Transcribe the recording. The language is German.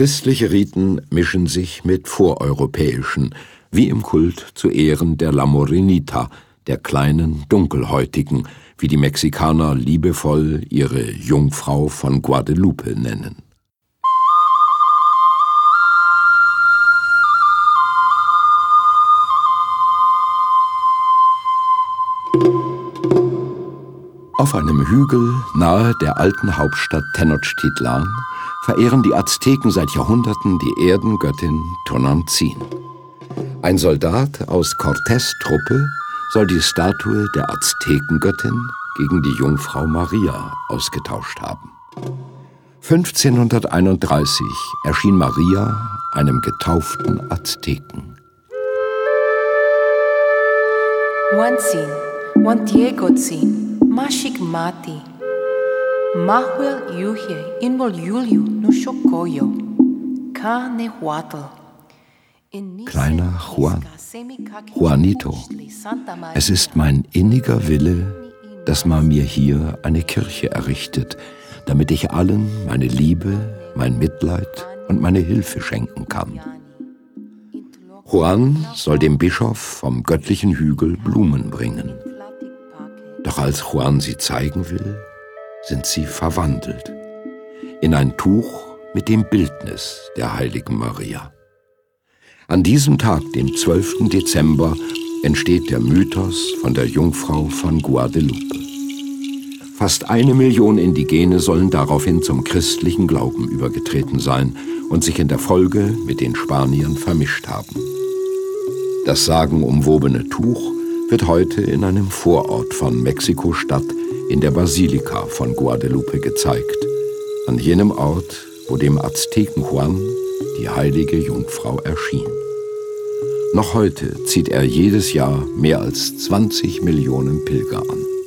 Christliche Riten mischen sich mit voreuropäischen, wie im Kult zu Ehren der La Morenita, der kleinen Dunkelhäutigen, wie die Mexikaner liebevoll ihre Jungfrau von Guadeloupe nennen. Auf einem Hügel nahe der alten Hauptstadt Tenochtitlan verehren die Azteken seit Jahrhunderten die Erdengöttin Tonantzin. Ein Soldat aus Cortés Truppe soll die Statue der Aztekengöttin gegen die Jungfrau Maria ausgetauscht haben. 1531 erschien Maria einem getauften Azteken. Wanzin, Wantiegozin, Mashikmati, Mahuel Yuhe, Inbol Yuliu, Nushokoyo, Kanehuatl. Kleiner Juan, Juanito, es ist mein inniger Wille, dass man mir hier eine Kirche errichtet, damit ich allen meine Liebe, mein Mitleid und meine Hilfe schenken kann. Juan soll dem Bischof vom göttlichen Hügel Blumen bringen. Doch als Juan sie zeigen will, sind sie verwandelt in ein Tuch mit dem Bildnis der heiligen Maria. An diesem Tag, dem 12. Dezember, entsteht der Mythos von der Jungfrau von Guadeloupe. Fast eine Million Indigene sollen daraufhin zum christlichen Glauben übergetreten sein und sich in der Folge mit den Spaniern vermischt haben. Das sagenumwobene Tuch wird heute in einem Vorort von Mexiko-Stadt in der Basilika von Guadalupe gezeigt, an jenem Ort, wo dem Azteken Juan die heilige Jungfrau erschien. Noch heute zieht er jedes Jahr mehr als 20 Millionen Pilger an.